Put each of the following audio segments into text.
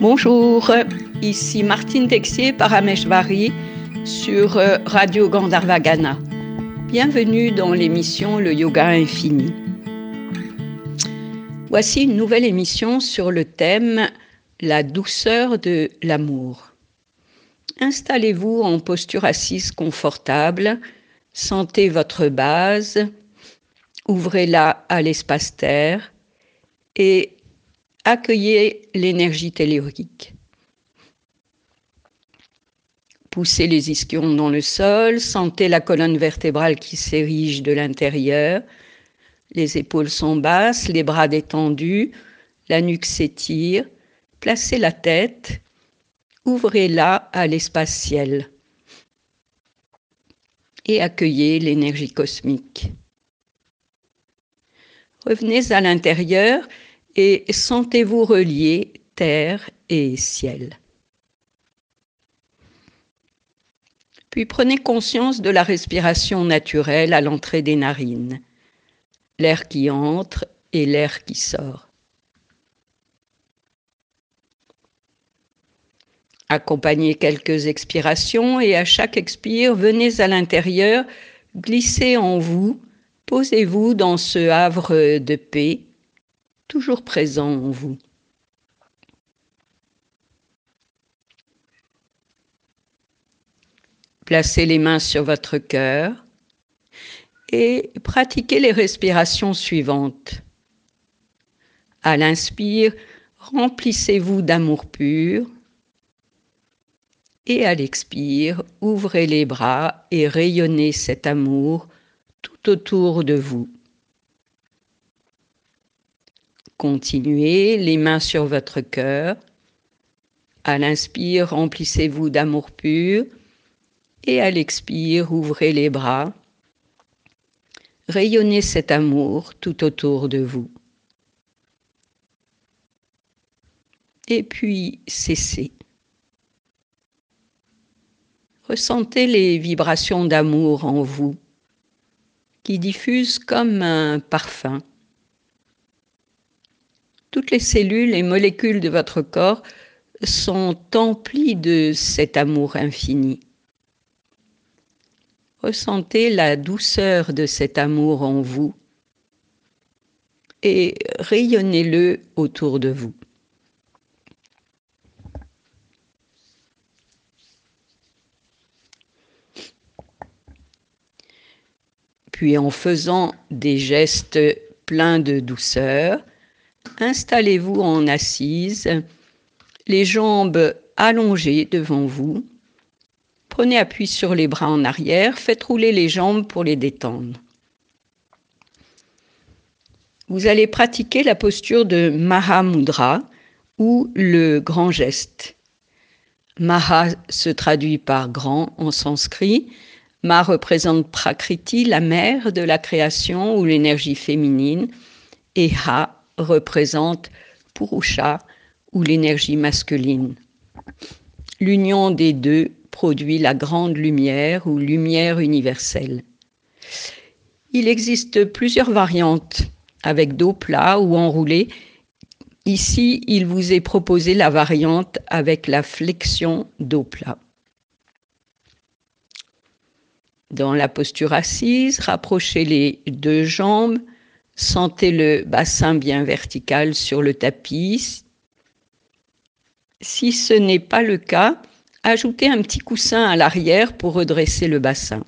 Bonjour, ici Martine Texier Parameshvari sur euh, Radio Gandharvagana. Bienvenue dans l'émission Le Yoga Infini. Voici une nouvelle émission sur le thème La douceur de l'amour. Installez-vous en posture assise confortable, sentez votre base, ouvrez-la à l'espace terre et accueillez l'énergie tellurique. Poussez les ischions dans le sol, sentez la colonne vertébrale qui s'érige de l'intérieur, les épaules sont basses, les bras détendus, la nuque s'étire, placez la tête, ouvrez-la à l'espace ciel et accueillez l'énergie cosmique. Revenez à l'intérieur et sentez-vous relié terre et ciel. Puis prenez conscience de la respiration naturelle à l'entrée des narines, l'air qui entre et l'air qui sort. Accompagnez quelques expirations et à chaque expire, venez à l'intérieur, glissez en vous, posez-vous dans ce havre de paix toujours présent en vous. Placez les mains sur votre cœur et pratiquez les respirations suivantes. À l'inspire, remplissez-vous d'amour pur et à l'expire, ouvrez les bras et rayonnez cet amour tout autour de vous. Continuez, les mains sur votre cœur. À l'inspire, remplissez-vous d'amour pur. Et à l'expire, ouvrez les bras. Rayonnez cet amour tout autour de vous. Et puis, cessez. Ressentez les vibrations d'amour en vous qui diffusent comme un parfum toutes les cellules et molécules de votre corps sont emplies de cet amour infini. Ressentez la douceur de cet amour en vous et rayonnez-le autour de vous. Puis en faisant des gestes pleins de douceur, installez-vous en assise, les jambes allongées devant vous. Prenez appui sur les bras en arrière, faites rouler les jambes pour les détendre. Vous allez pratiquer la posture de Mahamudra ou le grand geste. Maha se traduit par grand en sanskrit. Ma représente Prakriti, la mère de la création ou l'énergie féminine, et Ha représente Purusha ou l'énergie masculine. L'union des deux produit la grande lumière ou lumière universelle. Il existe plusieurs variantes avec dos plat ou enroulé. Ici, il vous est proposé la variante avec la flexion dos plat. Dans la posture assise, rapprochez les deux jambes, Sentez le bassin bien vertical sur le tapis. Si ce n'est pas le cas, ajoutez un petit coussin à l'arrière pour redresser le bassin.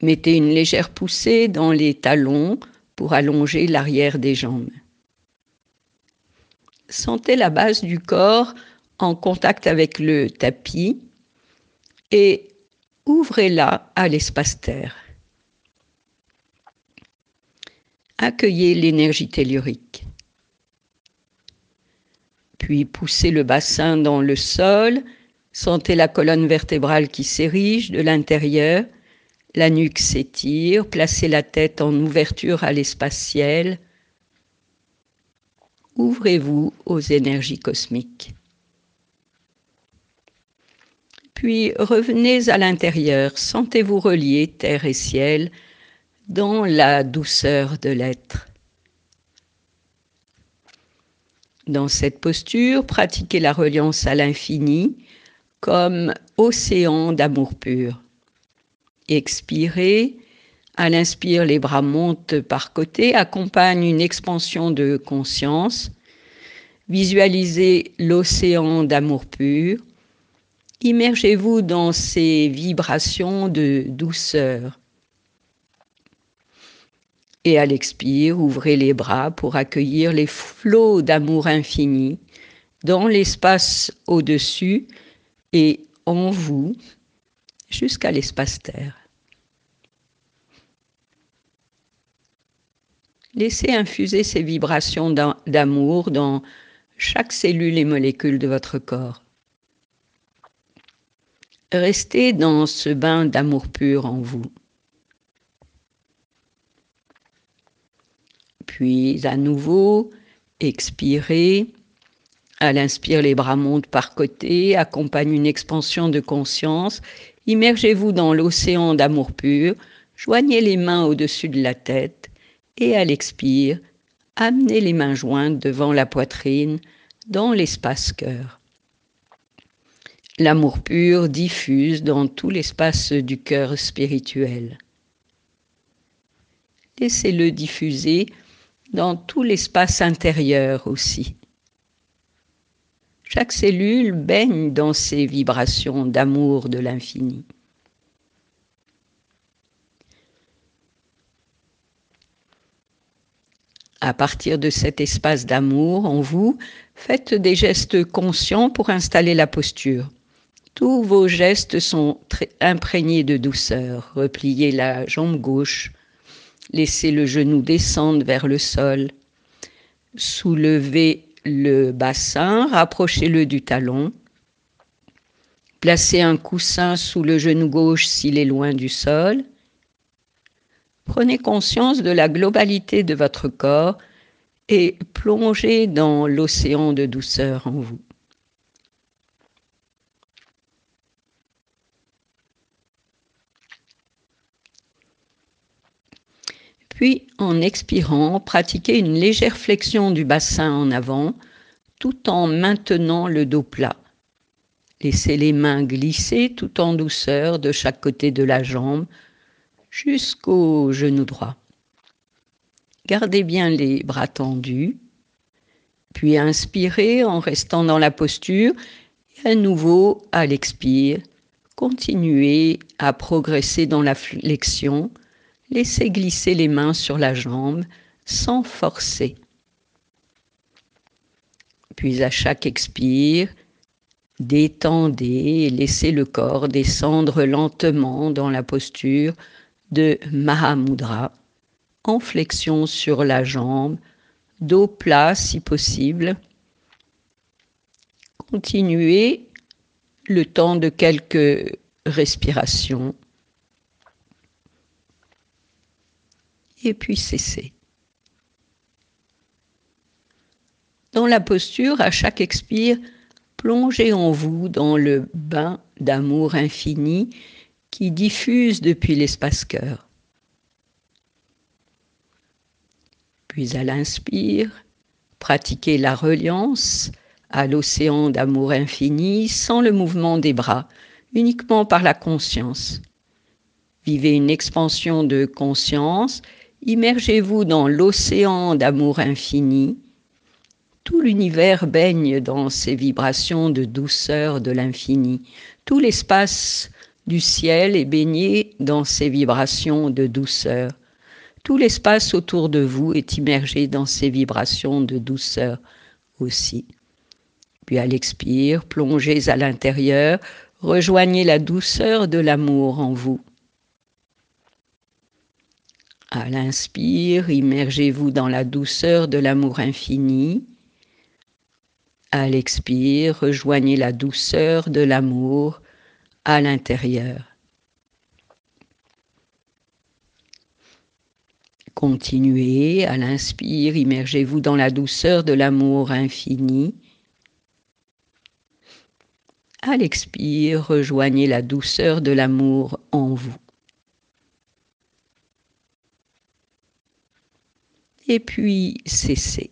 Mettez une légère poussée dans les talons pour allonger l'arrière des jambes. Sentez la base du corps en contact avec le tapis et ouvrez-la à l'espace terre accueillez l'énergie tellurique. Puis poussez le bassin dans le sol, sentez la colonne vertébrale qui s'érige de l'intérieur, la nuque s'étire, placez la tête en ouverture à l'espace ciel. Ouvrez-vous aux énergies cosmiques. Puis revenez à l'intérieur, sentez-vous relier terre et ciel dans la douceur de l'être. Dans cette posture, pratiquez la reliance à l'infini comme océan d'amour pur. Expirez. À l'inspire, les bras montent par côté, accompagne une expansion de conscience. Visualisez l'océan d'amour pur. Immergez-vous dans ces vibrations de douceur. Et à l'expire, ouvrez les bras pour accueillir les flots d'amour infini dans l'espace au-dessus et en vous jusqu'à l'espace Terre. Laissez infuser ces vibrations d'amour dans chaque cellule et molécule de votre corps. Restez dans ce bain d'amour pur en vous. Puis à nouveau, expirez. À l'inspire, les bras montent par côté, accompagne une expansion de conscience. Immergez-vous dans l'océan d'amour pur, joignez les mains au-dessus de la tête et à l'expire, amenez les mains jointes devant la poitrine dans l'espace cœur. L'amour pur diffuse dans tout l'espace du cœur spirituel. Laissez-le diffuser dans tout l'espace intérieur aussi. Chaque cellule baigne dans ces vibrations d'amour de l'infini. À partir de cet espace d'amour en vous, faites des gestes conscients pour installer la posture. Tous vos gestes sont imprégnés de douceur. Repliez la jambe gauche, laissez le genou descendre vers le sol, soulevez le bassin, rapprochez-le du talon, placez un coussin sous le genou gauche s'il est loin du sol, Prenez conscience de la globalité de votre corps et plongez dans l'océan de douceur en vous. Puis, en expirant, pratiquez une légère flexion du bassin en avant tout en maintenant le dos plat. Laissez les mains glisser tout en douceur de chaque côté de la jambe jusqu'au genou droit. Gardez bien les bras tendus, puis inspirez en restant dans la posture et à nouveau à l'expire. Continuez à progresser dans la flexion. Laissez glisser les mains sur la jambe sans forcer. Puis à chaque expire, détendez et laissez le corps descendre lentement dans la posture de Mahamudra, en flexion sur la jambe, dos plat si possible. Continuez le temps de quelques respirations. Et puis cessez. Dans la posture, à chaque expire, plongez en vous dans le bain d'amour infini qui diffuse depuis l'espace cœur. Puis à l'inspire, pratiquez la reliance à l'océan d'amour infini sans le mouvement des bras, uniquement par la conscience. Vivez une expansion de conscience, immergez-vous dans l'océan d'amour infini. Tout l'univers baigne dans ces vibrations de douceur de l'infini. Tout l'espace du ciel est baigné dans ces vibrations de douceur. Tout l'espace autour de vous est immergé dans ces vibrations de douceur aussi. Puis à l'expire, plongez à l'intérieur, rejoignez la douceur de l'amour en vous. À l'inspire, immergez-vous dans la douceur de l'amour infini. À l'expire, rejoignez la douceur de l'amour à l'intérieur. Continuez à l'inspire, immergez-vous dans la douceur de l'amour infini. À l'expire, rejoignez la douceur de l'amour en vous. Et puis cessez.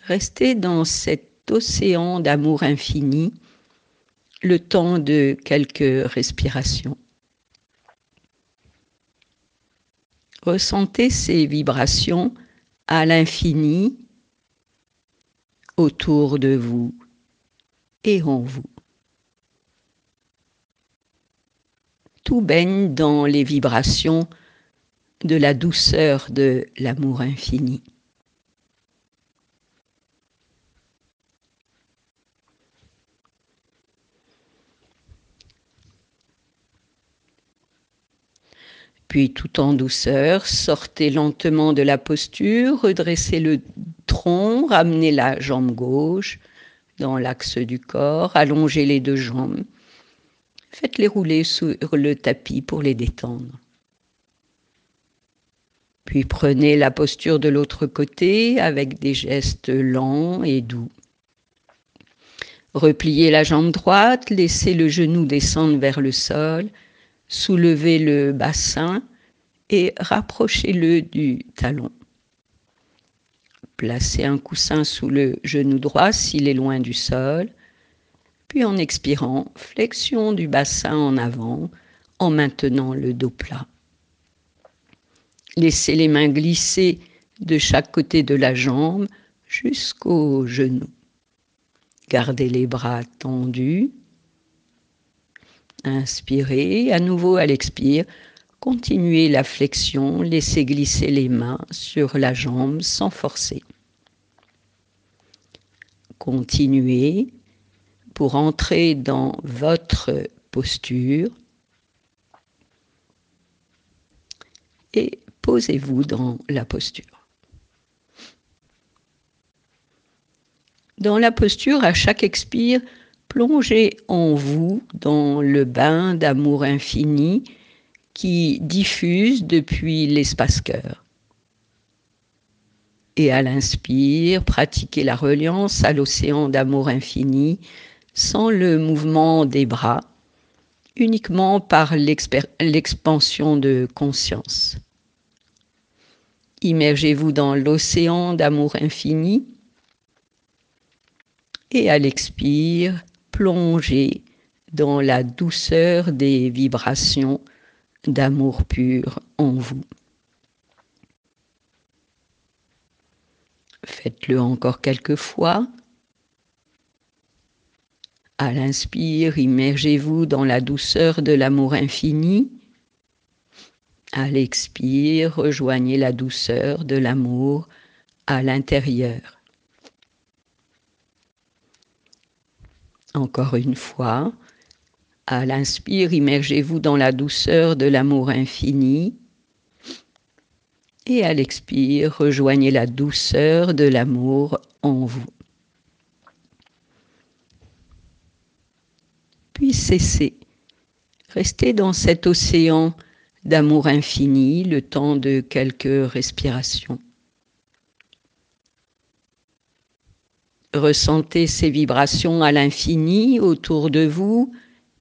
Restez dans cet océan d'amour infini le temps de quelques respirations. Ressentez ces vibrations à l'infini autour de vous et en vous. Tout baigne dans les vibrations de la douceur de l'amour infini. Puis tout en douceur, sortez lentement de la posture, redressez le tronc, ramenez la jambe gauche dans l'axe du corps, allongez les deux jambes. Faites-les rouler sur le tapis pour les détendre. Puis prenez la posture de l'autre côté avec des gestes lents et doux. Repliez la jambe droite, laissez le genou descendre vers le sol soulevez le bassin et rapprochez-le du talon. Placez un coussin sous le genou droit s'il est loin du sol, puis en expirant, flexion du bassin en avant en maintenant le dos plat. Laissez les mains glisser de chaque côté de la jambe jusqu'au genou. Gardez les bras tendus Inspirez, à nouveau à l'expire, continuez la flexion, laissez glisser les mains sur la jambe sans forcer. Continuez pour entrer dans votre posture posez-vous dans la posture. Dans la posture, à chaque expire, Plongez en vous dans le bain d'amour infini qui diffuse depuis l'espace-cœur. Et à l'inspire, pratiquez la reliance à l'océan d'amour infini sans le mouvement des bras, uniquement par l'expansion de conscience. Immergez-vous dans l'océan d'amour infini et à l'expire, plonger dans la douceur des vibrations d'amour pur en vous. Faites-le encore quelques fois. À l'inspire, immergez-vous dans la douceur de l'amour infini. À l'expire, rejoignez la douceur de l'amour à l'intérieur. Encore une fois, à l'inspire, immergez-vous dans la douceur de l'amour infini. Et à l'expire, rejoignez la douceur de l'amour en vous. Puis cessez. Restez dans cet océan d'amour infini le temps de quelques respirations. Ressentez ces vibrations à l'infini autour de vous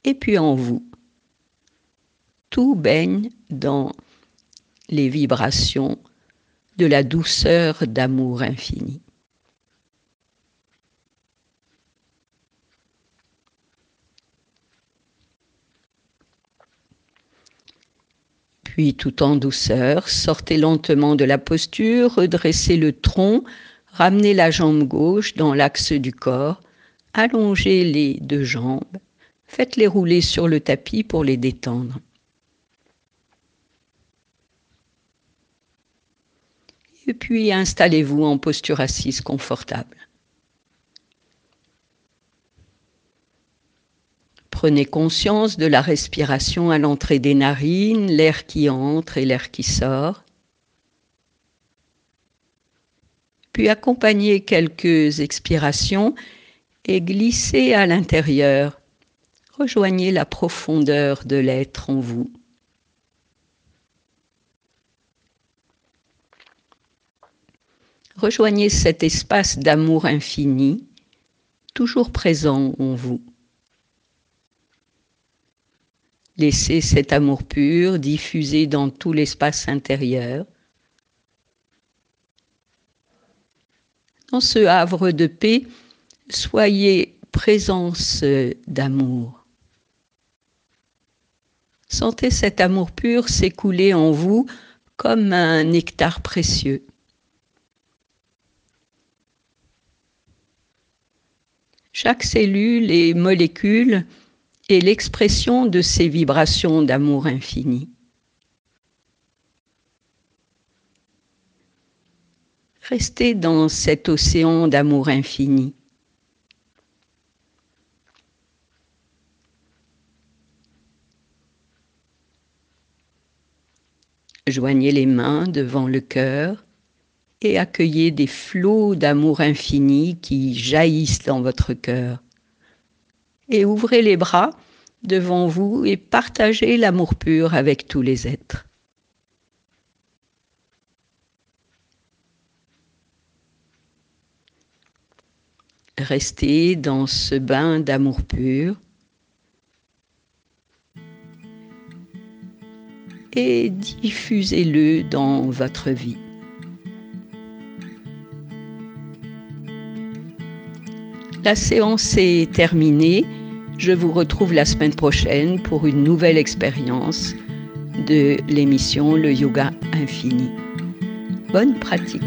et puis en vous. Tout baigne dans les vibrations de la douceur d'amour infini. Puis tout en douceur, sortez lentement de la posture, redressez le tronc Ramenez la jambe gauche dans l'axe du corps, allongez les deux jambes, faites-les rouler sur le tapis pour les détendre. Et puis installez-vous en posture assise confortable. Prenez conscience de la respiration à l'entrée des narines, l'air qui entre et l'air qui sort. puis accompagner quelques expirations et glisser à l'intérieur. Rejoignez la profondeur de l'être en vous. Rejoignez cet espace d'amour infini, toujours présent en vous. Laissez cet amour pur diffuser dans tout l'espace intérieur Dans ce havre de paix, soyez présence d'amour. Sentez cet amour pur s'écouler en vous comme un nectar précieux. Chaque cellule et molécule est l'expression de ces vibrations d'amour infini. Restez dans cet océan d'amour infini. Joignez les mains devant le cœur et accueillez des flots d'amour infini qui jaillissent dans votre cœur. Et ouvrez les bras devant vous et partagez l'amour pur avec tous les êtres. Restez dans ce bain d'amour pur et diffusez-le dans votre vie. La séance est terminée. Je vous retrouve la semaine prochaine pour une nouvelle expérience de l'émission Le Yoga Infini. Bonne pratique.